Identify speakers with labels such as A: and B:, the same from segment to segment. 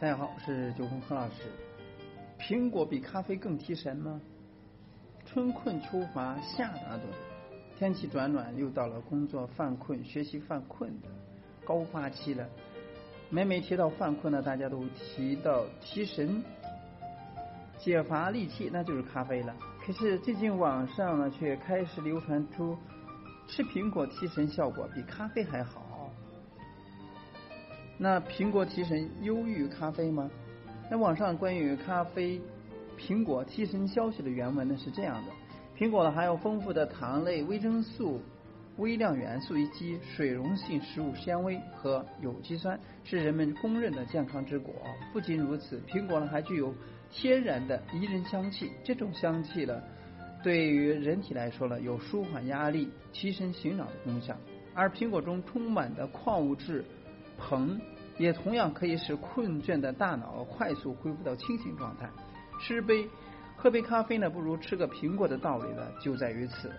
A: 大家好，我是九峰何老师。苹果比咖啡更提神吗？春困秋乏夏打盹，天气转暖，又到了工作犯困、学习犯困的高发期了。每每提到犯困呢，大家都提到提神、解乏利气，那就是咖啡了。可是最近网上呢，却开始流传出吃苹果提神效果比咖啡还好。那苹果提神优于咖啡吗？那网上关于咖啡、苹果提神消息的原文呢是这样的：苹果呢含有丰富的糖类、维生素、微量元素以及水溶性食物纤维和有机酸，是人们公认的健康之果。不仅如此，苹果呢还具有天然的宜人香气，这种香气呢对于人体来说呢有舒缓压力、提神醒脑的功效。而苹果中充满的矿物质。硼也同样可以使困倦的大脑快速恢复到清醒状态。吃杯喝杯咖啡呢，不如吃个苹果的道理呢，就在于此。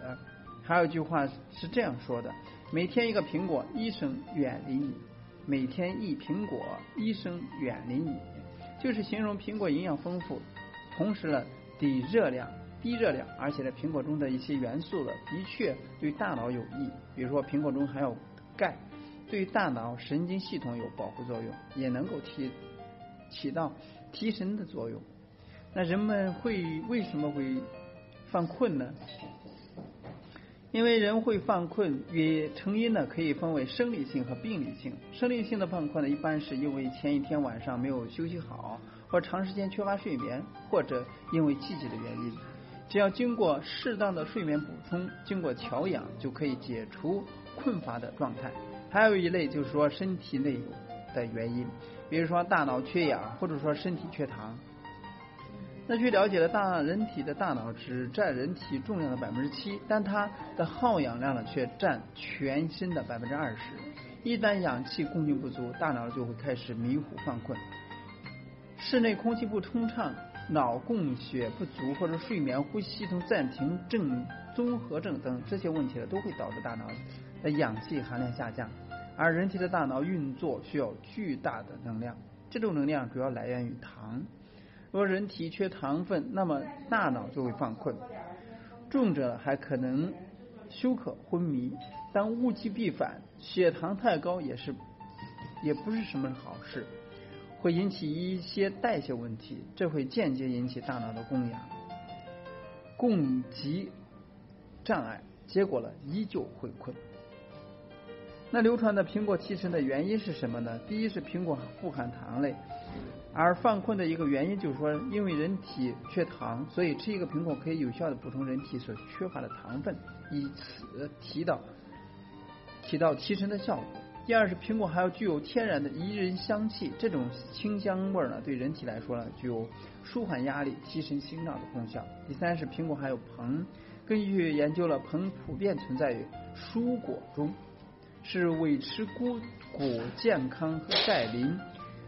A: 还有一句话是这样说的：每天一个苹果，医生远离你；每天一苹果，医生远离你，就是形容苹果营养丰富，同时呢低热量、低热量，而且呢苹果中的一些元素呢，的确对大脑有益。比如说苹果中含有钙。对大脑神经系统有保护作用，也能够提起到提神的作用。那人们会为什么会犯困呢？因为人会犯困，与成因呢可以分为生理性和病理性。生理性的犯困呢，一般是因为前一天晚上没有休息好，或长时间缺乏睡眠，或者因为季节的原因。只要经过适当的睡眠补充，经过调养，就可以解除困乏的状态。还有一类就是说身体内的原因，比如说大脑缺氧，或者说身体缺糖。那据了解的大人体的大脑只占人体重量的百分之七，但它的耗氧量呢却占全身的百分之二十。一旦氧气供应不足，大脑就会开始迷糊犯困。室内空气不通畅、脑供血不足或者睡眠呼吸系统暂停症综合症等这些问题呢，都会导致大脑。的氧气含量下降，而人体的大脑运作需要巨大的能量，这种能量主要来源于糖。若人体缺糖分，那么大脑就会犯困，重者还可能休克昏迷。当物极必反，血糖太高也是也不是什么好事，会引起一些代谢问题，这会间接引起大脑的供氧供给障碍，结果呢依旧会困。那流传的苹果提神的原因是什么呢？第一是苹果富含糖类，而犯困的一个原因就是说，因为人体缺糖，所以吃一个苹果可以有效的补充人体所缺乏的糖分，以此提到起到提神的效果。第二是苹果还有具有天然的宜人香气，这种清香味呢，对人体来说呢，具有舒缓压力、提神醒脑的功效。第三是苹果含有硼，根据研究了硼普遍存在于蔬果中。是维持骨骨健康和钙磷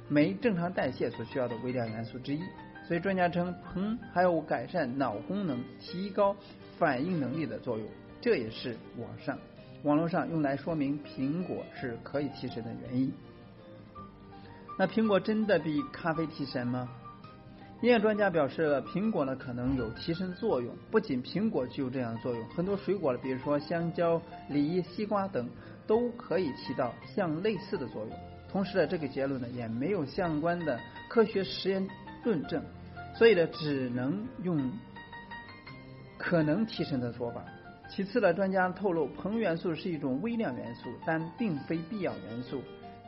A: 酶正常代谢所需要的微量元素之一，所以专家称硼还有改善脑功能、提高反应能力的作用，这也是网上网络上用来说明苹果是可以提神的原因。那苹果真的比咖啡提神吗？营养专家表示，苹果呢可能有提神作用。不仅苹果具有这样的作用，很多水果，比如说香蕉、梨、西瓜等，都可以起到相类似的作用。同时呢，这个结论呢也没有相关的科学实验论证，所以呢，只能用可能提神的说法。其次呢，专家透露，硼元素是一种微量元素，但并非必要元素。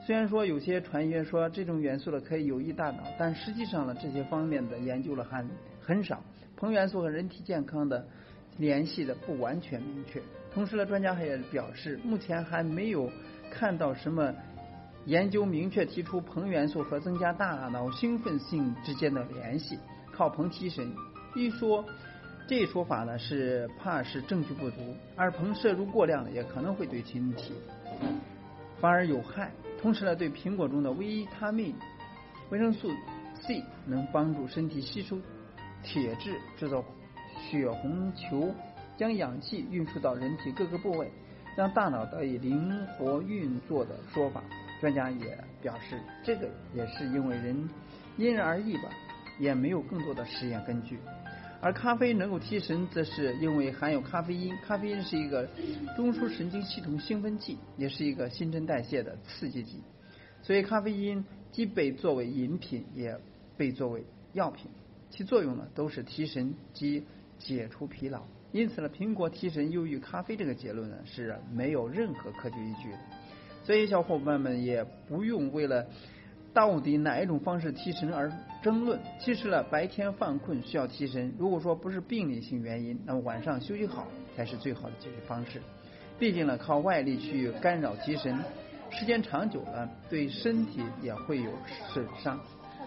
A: 虽然说有些传言说这种元素呢可以有益大脑，但实际上呢这些方面的研究了还很少。硼元素和人体健康的联系的不完全明确。同时呢，专家也表示，目前还没有看到什么研究明确提出硼元素和增加大脑兴奋性之间的联系。靠硼提神，一说这一说法呢是怕是证据不足，而硼摄入过量呢也可能会对身体反而有害。同时呢，对苹果中的维他命、维生素 C 能帮助身体吸收铁质，制造血红球，将氧气运输到人体各个部位，让大脑得以灵活运作的说法。专家也表示，这个也是因为人因人而异吧，也没有更多的实验根据。而咖啡能够提神，则是因为含有咖啡因。咖啡因是一个中枢神经系统兴奋剂，也是一个新陈代谢的刺激剂。所以，咖啡因既被作为饮品，也被作为药品，其作用呢都是提神及解除疲劳。因此呢，苹果提神优于咖啡这个结论呢是没有任何科学依据的。所以，小伙伴们也不用为了。到底哪一种方式提神而争论？其实呢，白天犯困需要提神，如果说不是病理性原因，那么晚上休息好才是最好的解决方式。毕竟呢，靠外力去干扰提神，时间长久了对身体也会有损伤。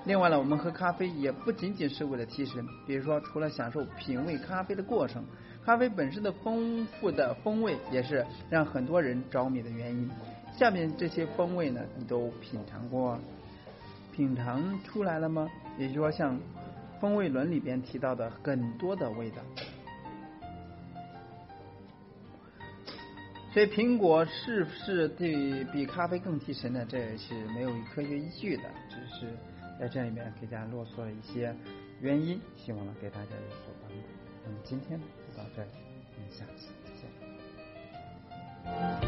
A: 另外呢，我们喝咖啡也不仅仅是为了提神，比如说除了享受品味咖啡的过程，咖啡本身的丰富的风味也是让很多人着迷的原因。下面这些风味呢，你都品尝过？品尝出来了吗？也就是说，像风味轮里边提到的很多的味道，所以苹果是不是对比咖啡更提神呢？这也是没有科学依据的，只是在这里面给大家啰嗦了一些原因，希望呢给大家有所帮助。那么今天就到这里，我们下次再见。